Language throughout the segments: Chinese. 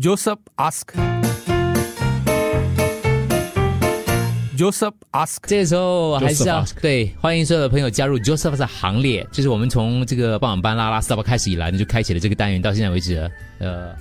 Joseph ask. Joseph ask. 这个时候还是要对欢迎所有的朋友加入 Joseph 的行列。就是我们从这个傍晚班拉拉 stop 开始以来呢，就开启了这个单元，到现在为止，呃，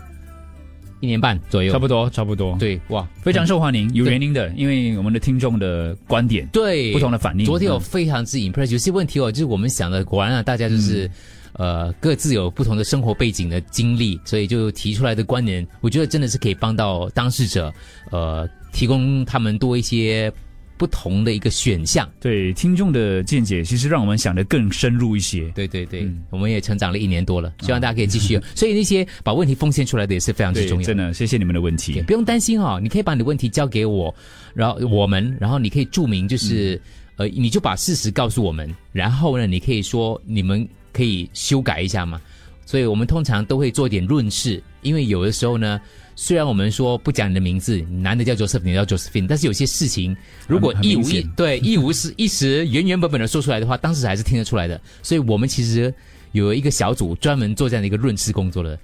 一年半左右，差不多，差不多，，对哇，非常受欢迎，有原因的，因为我们的听众的观点对不同的反应。昨天我嗯非常之 impress，有些问题哦，就是我们想的，果然啊，大家就是。嗯呃，各自有不同的生活背景的经历，所以就提出来的观点，我觉得真的是可以帮到当事者，呃，提供他们多一些不同的一个选项。对听众的见解，其实让我们想得更深入一些。对对对，嗯我们也成长了一年多了，希望大家可以继续哦。所以那些把问题奉献出来的也是非常之重，要。真的，谢谢你们的问题对，。不用担心哦，你可以把你的问题交给我，然后我们，然后你可以注明就是，嗯呃，你就把事实告诉我们，然后呢，你可以说你们可以修改一下嘛。所以我们通常都会做一点润饰，因为有的时候呢，虽然我们说不讲你的名字，男的叫 Joseph，女的叫 Josephine，但是有些事情如果一无一对一无是 一时原原本本的说出来的话，当时还是听得出来的。所以我们其实有一个小组专门做这样的一个润饰工作的，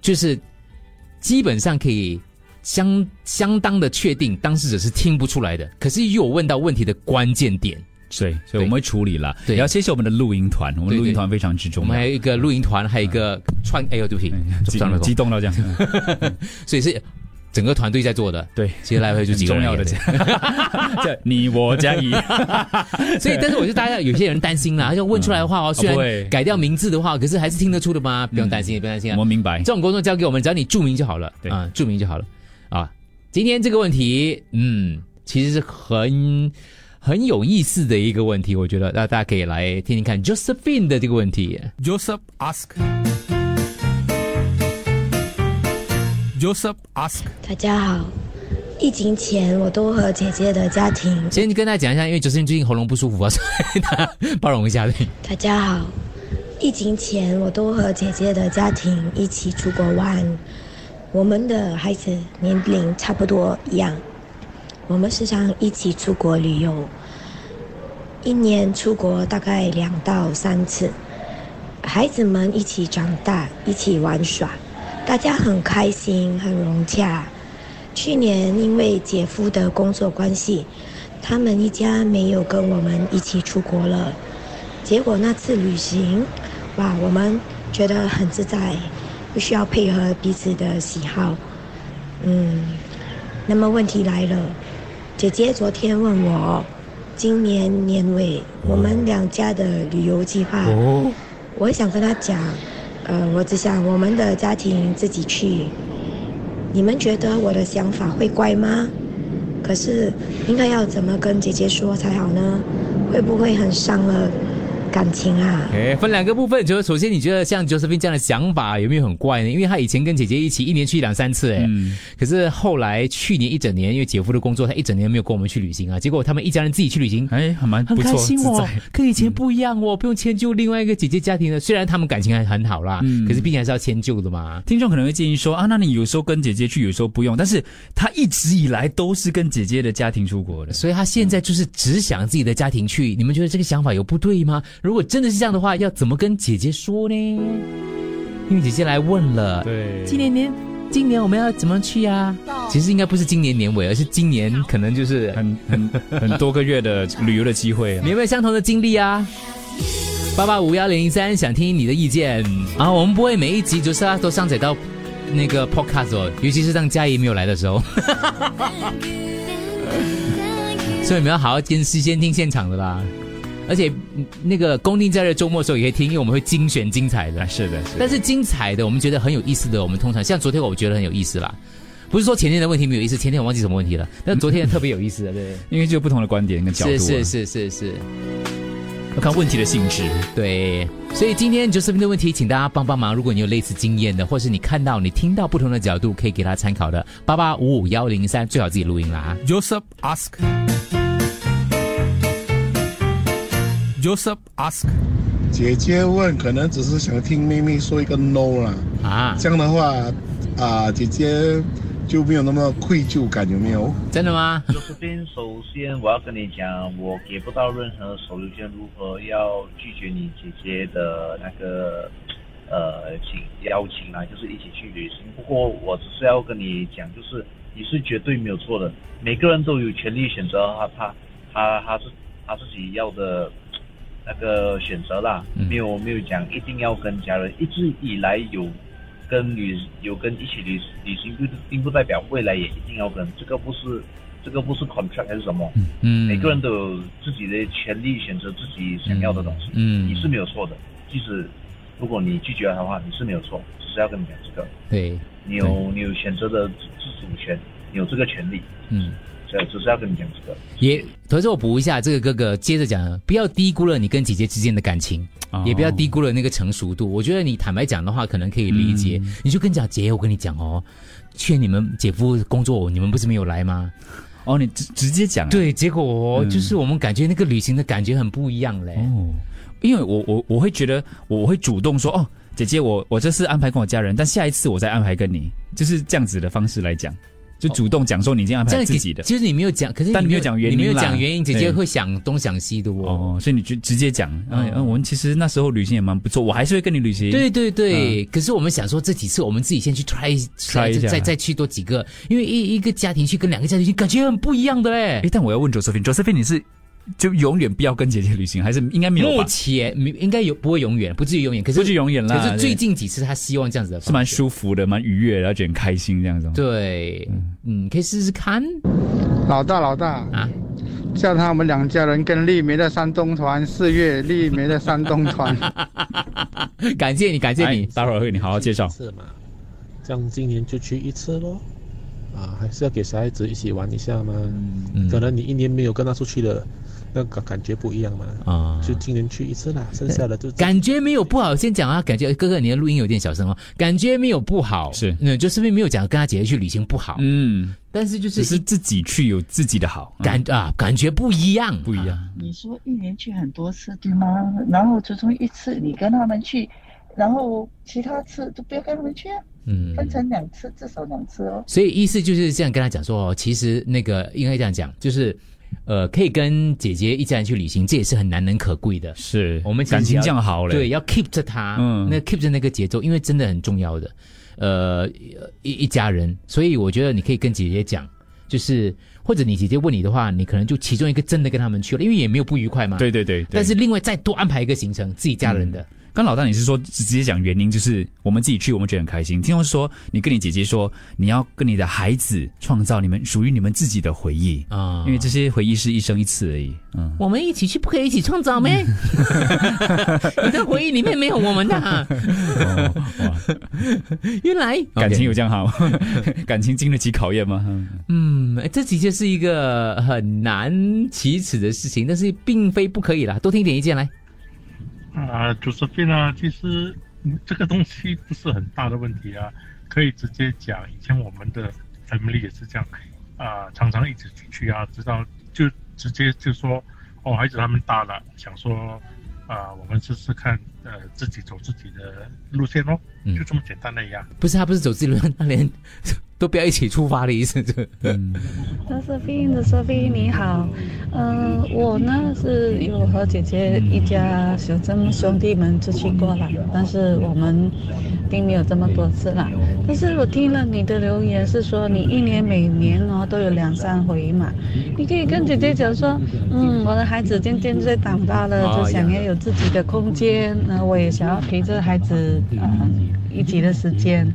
就是基本上可以相相当的确定当事者是听不出来的，可是又有问到问题的关键点。对，所以我们会处理了。对也要谢谢我们的录音团，我们录音团非常之重要我们还。有一个录音团，还有一个串，哎呦，对不起，激撞了激动到这样，所以是整个团队在做的。对，其实来回就几个重要的这你我加一，所以，但是我就大家有些人担心啦，他就问出来的话哦，虽然改掉名字的话，可是还是听得出的吗？不用担心，不用担心啊我。明白这。种工作交给我们，只要你注明就好了。对啊，注明就好了啊。今天这个问题，嗯，其实是很很有意思的一个问题，我觉得那大家可以来听听看 Josephine 的这个问题。Joseph ask. Joseph ask. 大家好，疫情前我都和姐姐的家庭。先跟大家讲一下，因为 Josephine 最近喉咙不舒服啊，所以大家包容一下。大家好，疫情前我都和姐姐的家庭一起出国玩，我们的孩子年龄差不多一样，我们时常一起出国旅游，一年出国大概两到三次，孩子们一起长大，一起玩耍，大家很开心，很融洽。去年因为姐夫的工作关系，他们一家没有跟我们一起出国了。结果那次旅行，哇，我们觉得很自在，不需要配合彼此的喜好。嗯，那么问题来了，姐姐昨天问我，今年年尾我们两家的旅游计划，我想跟她讲，呃，我只想我们的家庭自己去。你们觉得我的想法会怪吗？可是应该要怎么跟姐姐说才好呢？会不会很伤了感情啊？OK，分两个部分，就是首先你觉得像 Josephine 这样的想法有没有很怪呢？因为他以前跟姐姐一起一年去两三次，哎、嗯可是后来去年一整年，因为姐夫的工作，他一整年没有跟我们去旅行啊，结果他们一家人自己去旅行。哎，还蛮很不错，开心哦，跟以前不一样哦，不用迁就另外一个姐姐家庭的。虽然他们感情还很好啦，嗯可是毕竟还是要迁就的嘛。听众可能会建议说啊，那你有时候跟姐姐去，有时候不用。但是他一直以来都是跟姐姐的家庭出国的。所以他现在就是只想自己的家庭去。你们觉得这个想法有不对吗？如果真的是这样的话，要怎么跟姐姐说呢？因为姐姐来问了，对今年年今年我们要怎么去啊？其实应该不是今年年尾，而是今年可能就是很很很多个月的旅游的机会你。有没有相同的经历啊？八八五幺零零三，想听你的意见啊！我们不会每一集就是啊都上载到那个 podcast 哦，尤其是当嘉怡没有来的时候，所以你们要好好监视先听现场的啦。而且嗯那个公定假日周末的时候也可以听，因为我们会精选精彩的啊，。是的，是的。但是精彩的，我们觉得很有意思的，我们通常像昨天我觉得很有意思啦。不是说前天的问题没有意思，前天我忘记什么问题了，但昨天特别有意思的，对，因为就有不同的观点跟角度、啊，是是是是是。要看问题的性质。对，所以今天 Josephine 的问题，请大家帮帮忙。如果你有类似经验的，或是你看到、你听到不同的角度，可以给他参考的，八八五五幺零三，最好自己录音啦。Joseph ask. Joseph ask. 姐姐问，可能只是想听妹妹说一个 no 啦。啊，这样的话，啊、姐姐就没有那么愧疚感，有没有？真的吗？就是边，首先我要跟你讲，我给不到任何手榴弹，如何要拒绝你姐姐的那个呃请邀请啊，就是一起去旅行。不过我只是要跟你讲，就是你是绝对没有错的，每个人都有权利选择他他他他是他自己要的那个选择啦，嗯。没有没有讲一定要跟家人，一直以来有跟旅有跟一起旅旅行，并并不代表未来也一定要跟，这个不是这个不是 contract 还是什么，嗯，每个人都有自己的权利选择自己想要的东西，嗯，你是没有错的，即使如果你拒绝了的话，你是没有错，只是要跟你讲这个，对，你有你有选择的自自主权，你有这个权利，嗯。这只是要跟你讲这个。也，同时我补一下，这个哥哥接着讲，不要低估了你跟姐姐之间的感情，哦也不要低估了那个成熟度。我觉得你坦白讲的话，可能可以理解。嗯你就跟讲姐，我跟你讲哦，劝你们姐夫工作，你们不是没有来吗？哦，你直直接讲啊、对，结果哦，嗯就是我们感觉那个旅行的感觉很不一样嘞。哦，因为我我我会觉得我我会主动说哦，姐姐，我我这次安排跟我家人，但下一次我再安排跟你，就是这样子的方式来讲，就主动讲说你已经安排自己的。其实你没有讲，可是但你没有讲原因你没有讲原因，姐姐会想东想西的哦。哦，所以你就直接讲，嗯、嗯，我们其实那时候旅行也蛮不错，我还是会跟你旅行。对对对，可是我们想说这几次我们自己先去 try Try 一下再再去多几个，因为一一个家庭去跟两个家庭去感觉很不一样的嘞哎，。但我要问 Josephine，Josephine 你是就永远不要跟姐姐旅行，还是应该没有目？前没应该有不会永远，不至于永远，可是不是永远啦，可是最近几次他希望这样子的是蛮舒服的，蛮愉悦的，然后觉得很开心这样子。对，嗯，可以试试看老大老大，啊。叫他们两家人跟丽梅的山东团，四月丽梅的山东团。感谢你，感谢哎你。待会儿会你好好介绍。是嘛？这样今年就去一次咯。啊，还是要给小孩子一起玩一下嘛。嗯可能你一年没有跟他出去的，那个感觉不一样嘛。啊就今年去一次啦，剩下的就感觉没有不好，先讲啊。感觉哥哥，你的录音有点小声哦。感觉没有不好，是嗯，就是没有讲跟他姐姐去旅行不好，嗯，但是就是只是自己去有自己的好，嗯感啊感觉不一样，不一样。你说一年去很多次对吗？然后其中一次你跟他们去，然后其他次都不要跟他们去啊，嗯，分成两次，至少两次哦。所以意思就是这样跟他讲说哦，其实那个应该这样讲，就是呃，可以跟姐姐一家人去旅行，这也是很难能可贵的。是我们感情要这样好了。对，要 keep 着他，嗯那 keep 着那个节奏，因为真的很重要的。呃，一一家人，所以我觉得你可以跟姐姐讲，就是或者你姐姐问你的话，你可能就其中一个真的跟他们去了，因为也没有不愉快嘛。。对对对，对但是另外再多安排一个行程，自己家人的，刚老大你是说直接讲原因，就是我们自己去，我们觉得很开心。听说说你跟你姐姐说，你要跟你的孩子创造你们属于你们自己的回忆啊因为这些回忆是一生一次而已。嗯，我们一起去，不可以一起创造咩？你的回忆里面没有我们的啊、哦哇，原来感情有这样好，感情经得起考验吗？嗯嗯，这的确是一个很难启齿的事情，但是并非不可以啦。多听点意见来。啊，主持人啊，其实这个东西不是很大的问题啊，可以直接讲。以前我们的 family 也是这样，啊，常常一直出去啊，直到就直接就说，哦，孩子他们大了，想说，啊，我们就是看，呃，自己走自己的路线哦，嗯就这么简单的呀。不是他不是走自己路线，他连都不要一起出发的意思。这个嗯德瑟菲，德瑟菲你好，呃，我呢是有和姐姐一家兄弟兄弟们出去过了，但是我们并没有这么多次了。但是我听了你的留言是说你一年每年哦都有两三回嘛，你可以跟姐姐讲说，嗯，我的孩子渐渐在长大了，就想要有自己的空间，那我也想要陪着孩子，呃，一集的时间。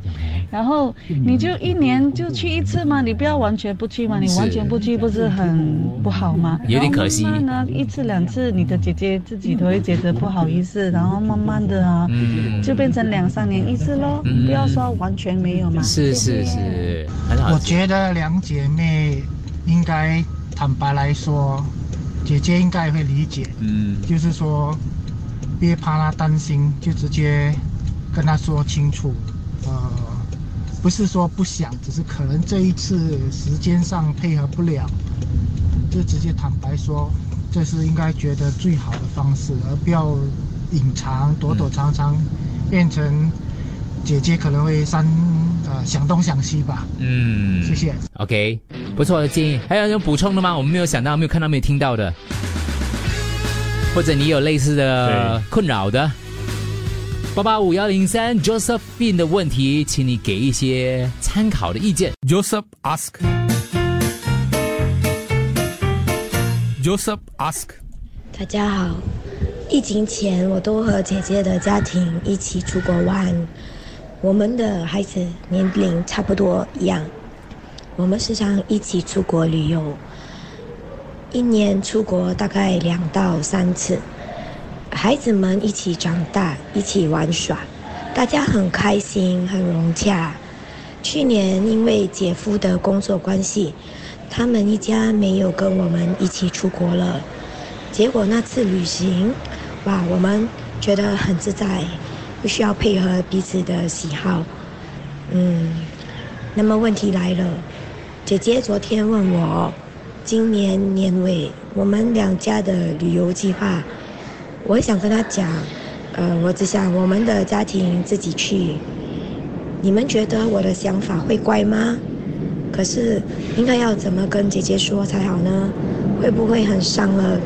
然后你就一年就去一次嘛，你不要完全不去嘛，你完全不去不是很不好吗？有点可惜。慢慢呢，一次两次，你的姐姐自己都会觉得不好意思，然后慢慢的啊，嗯。就变成两三年一次喽，嗯。不要说完全没有嘛。是是是，很好。我觉得两姐妹应该坦白来说，姐姐应该会理解，嗯。就是说别怕她担心，就直接跟他说清楚。呃，不是说不想，只是可能这一次时间上配合不了，就直接坦白说，这是应该觉得最好的方式，而不要隐藏、躲躲藏藏，变成姐姐可能会三呃想东想西吧。嗯，谢谢。OK，不错的建议。还有有补充的吗？我们没有想到、没有看到、没有听到的，或者你有类似的困扰的，八八五幺零三 Josephine 的问题，请你给一些参考的意见。Joseph ask. Joseph ask. 大家好，疫情前我都和姐姐的家庭一起出国玩，我们的孩子年龄差不多一样，我们时常一起出国旅游，一年出国大概两到三次，孩子们一起长大，一起玩耍，大家很开心，很融洽。去年因为姐夫的工作关系，他们一家没有跟我们一起出国了。结果那次旅行，哇，我们觉得很自在，不需要配合彼此的喜好。嗯，那么问题来了，姐姐昨天问我，今年年尾我们两家的旅游计划，我想跟他讲，呃，我只想我们的家庭自己去。你们觉得我的想法会怪吗？可是应该要怎么跟姐姐说才好呢？会不会很伤了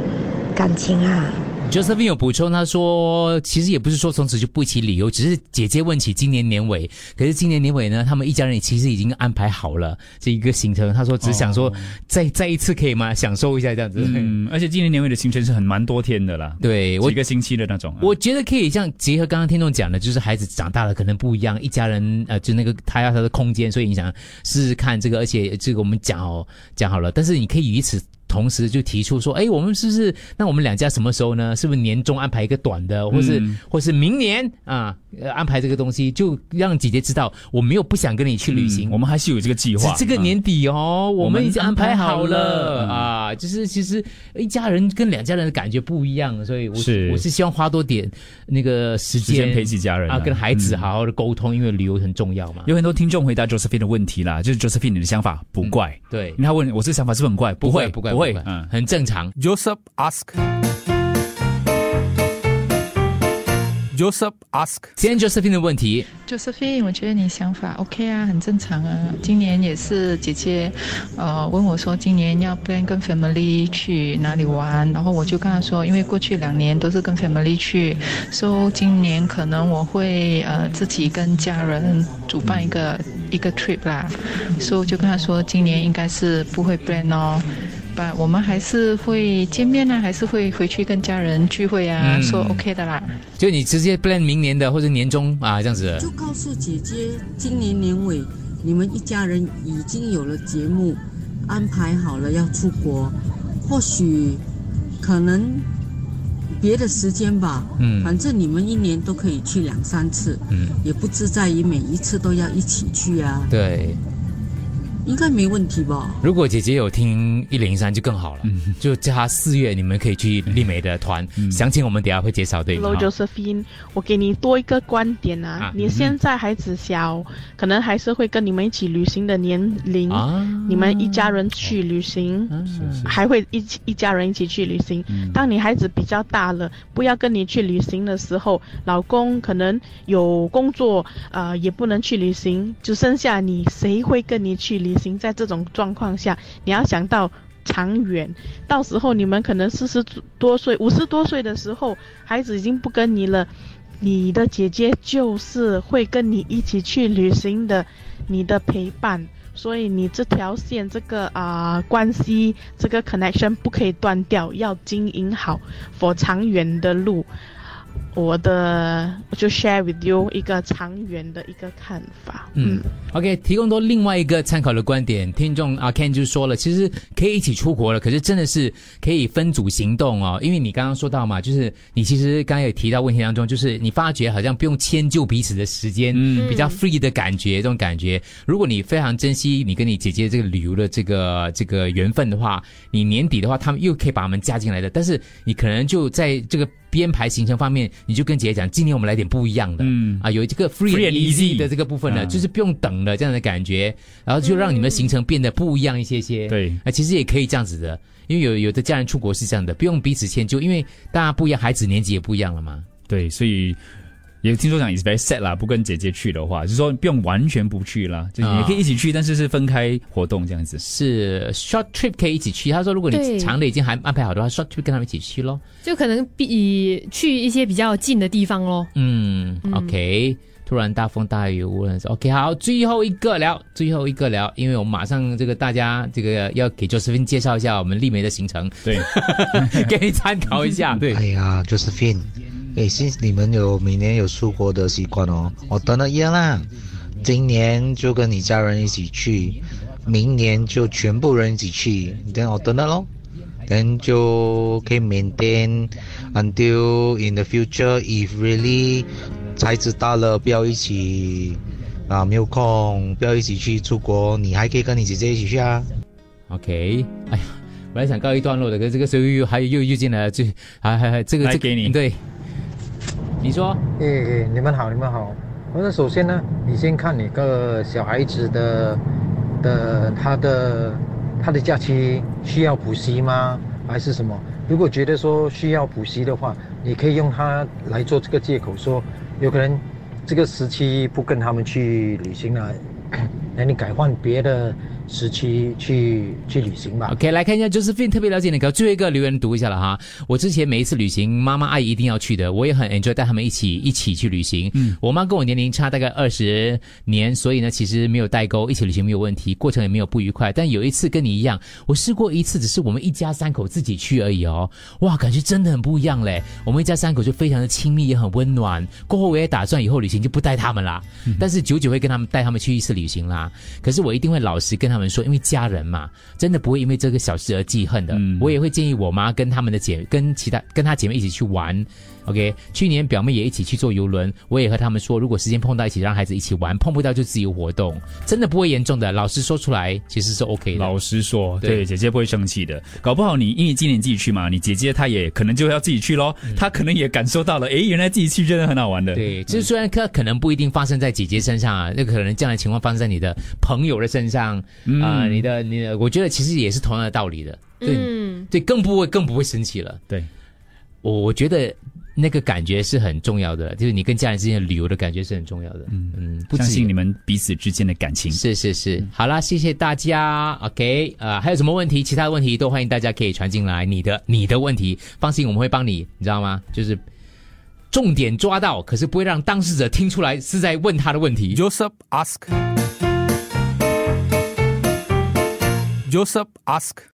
感情啊？Josephine 有补充，他说其实也不是说从此就不一起旅游，只是姐姐问起今年年尾，可是今年年尾呢，他们一家人其实已经安排好了这一个行程。他说只想说再、再一次可以吗？享受一下这样子。嗯，而且今年年尾的行程是很蛮多天的啦，对我几个星期的那种啊。我觉得可以像结合刚刚听众讲的，就是孩子长大了可能不一样，一家人呃，就那个他要他的空间，所以你想试试看这个，而且这个我们讲哦讲好了，但是你可以以此。同时就提出说，哎，我们是不是？那我们两家什么时候呢？是不是年终安排一个短的，或是、嗯或是明年啊、呃安排这个东西，就让姐姐知道我没有不想跟你去旅行，嗯我们还是有这个计划。是这个年底哦，我我们们已经安排好了。了啊。就是其实一家人跟两家人的感觉不一样，所以我是。我是希望花多点那个时间时间陪起家人啊，啊跟孩子嗯。好好的沟通，因为旅游很重要嘛。有很多听众回答 Josephine 的问题啦，就是 Josephine 你的想法不怪，对。因为他问我这想法是不是很怪，不会。不怪不会不怪，嗯，很正常。Joseph ask. Joseph ask. 今天 Josephine 的问题，Josephine，我觉得你想法 OK 啊，很正常啊。今年也是姐姐，呃，问我说今年要不要跟 family 去哪里玩，然后我就跟她说，因为过去两年都是跟 family 去，所、以今年可能我会呃自己跟家人主办一个一个 trip 啦，所、以就跟她说今年应该是不会 plan 哦。吧，我们还是会见面啊，还是会回去跟家人聚会啊，嗯说 OK 的啦。就你直接 plan 明年的或者年终啊这样子。就告诉姐姐，今年年尾你们一家人已经有了节目，安排好了要出国，或许可能别的时间吧，嗯反正你们一年都可以去两三次，嗯，也不自在于每一次都要一起去啊，对。应该没问题吧？如果姐姐有听一零三就更好了，嗯。就叫她四月你们可以去丽美的团，详情我们等下会介绍对吗？Hello Josephine，我给你多一个观点啊，啊你现在孩子小，可能还是会跟你们一起旅行的年龄，啊。你们一家人去旅行，还会一起一家人一起去旅行。嗯。当你孩子比较大了，不要跟你去旅行的时候，老公可能有工作，呃，也不能去旅行，就剩下你，谁会跟你去旅行？在这种状况下，你要想到。长远，到时候你们可能四十多岁、五十多岁的时候，孩子已经不跟你了，你的姐姐就是会跟你一起去旅行的，你的陪伴。所以你这条线，这个啊、关系，这个 connection 不可以断掉，要经营好，for 长远的路。我的我就 share with you 一个长远的一个看法。嗯，OK，提供多另外一个参考的观点。听众阿 Ken 就说了，其实可以一起出国了，可是真的是可以分组行动哦。因为你刚刚说到嘛，就是你其实刚刚也提到问题当中，就是你发觉好像不用迁就彼此的时间，嗯比较 free 的感觉，这种感觉。如果你非常珍惜你跟你姐姐这个旅游的这个这个缘分的话，你年底的话，他们又可以把他们加进来的。但是你可能就在这个编排行程方面，你就跟姐姐讲，今年我们来点不一样的，嗯。啊，有这个 free and easy 的这个部分呢，啊。就是不用等了这样的感觉，然后就让你们的行程变得不一样一些些。对。啊，其实也可以这样子的，因为有有的家人出国是这样的，不用彼此迁就，因为大家不一样，孩子年纪也不一样了嘛。对，所以也听说讲 is very sad 啦，不跟姐姐去的话，就是说不用完全不去啦，就也可以一起去，但是是分开活动这样子。是 short trip 可以一起去。他说，如果你对长的已经还安排好的话，short trip 跟他们一起去咯。就可能比去一些比较近的地方咯。嗯嗯 o k 突然大风大雨，无论是 OK，好，最后一个聊，最后一个聊，因为我们马上这个大家这个要给 Josephine 介绍一下我们丽梅的行程，对，给你参考一下。对，哎呀，Josephine，哎，since 你们有每年有出国的习惯哦，我等了一样啦。今年就跟你家人一起去，明年就全部人一起去，等我等了咯。then 就可以 maintain until in the future if really 才知道了不要一起啊没有空不要一起去出国，你还可以跟你姐姐一起去啊。OK，哎呀，本来想告一段落的，可是这个时候又还又又进来了，这还还还这个这个给你对，你说，诶诶，你们好，你们好。我说首先呢，你先看你个小孩子的的他的他的假期需要补习吗？还是什么？如果觉得说需要补习的话，你可以用它来做这个借口，说有可能这个时期不跟他们去旅行了，那你改换别的时期去去旅行吧。OK，来看一下 Josephine 特别了解那个最后一个留言读一下了哈。我之前每一次旅行，妈妈阿姨一定要去的，我也很 enjoy 带他们一起一起去旅行。嗯，我妈跟我年龄差大概二十年，所以呢其实没有代沟，一起旅行没有问题，过程也没有不愉快。但有一次跟你一样，我试过一次，只是我们一家三口自己去而已哦。哇，感觉真的很不一样嘞！我们一家三口就非常的亲密，也很温暖。过后我也打算以后旅行就不带他们啦，但是久久会跟他们带他们去一次旅行啦。可是我一定会老实跟他们说，因为家人嘛，真的不会因为这个小事而记恨的。我也会建议我妈跟他们的姐跟其他跟她姐妹一起去玩。OK，去年表妹也一起去坐游轮，我也和他们说，如果时间碰到一起，让孩子一起玩，碰不到就自由活动，真的不会严重的。老实说出来，其实是 OK 的。老实说，对对姐姐不会生气的。搞不好你因为今年自己去嘛，你姐姐她也可能就要自己去咯，她可能也感受到了，诶，原来自己去真的很好玩的。对，就是虽然可可能不一定发生在姐姐身上啊，那可能这样的情况发生在你的朋友的身上啊、嗯你的你的，我觉得其实也是同样的道理的。对、嗯对，更不会更不会生气了。对，我我觉得那个感觉是很重要的，就是你跟家人之间的旅游的感觉是很重要的。嗯嗯，不止相信你们彼此之间的感情。是是是，好啦，谢谢大家。OK，呃，还有什么问题？其他的问题都欢迎大家可以传进来。你的你的问题，放心，我们会帮你，你知道吗？就是重点抓到，可是不会让当事者听出来是在问他的问题。Joseph ask. Joseph asked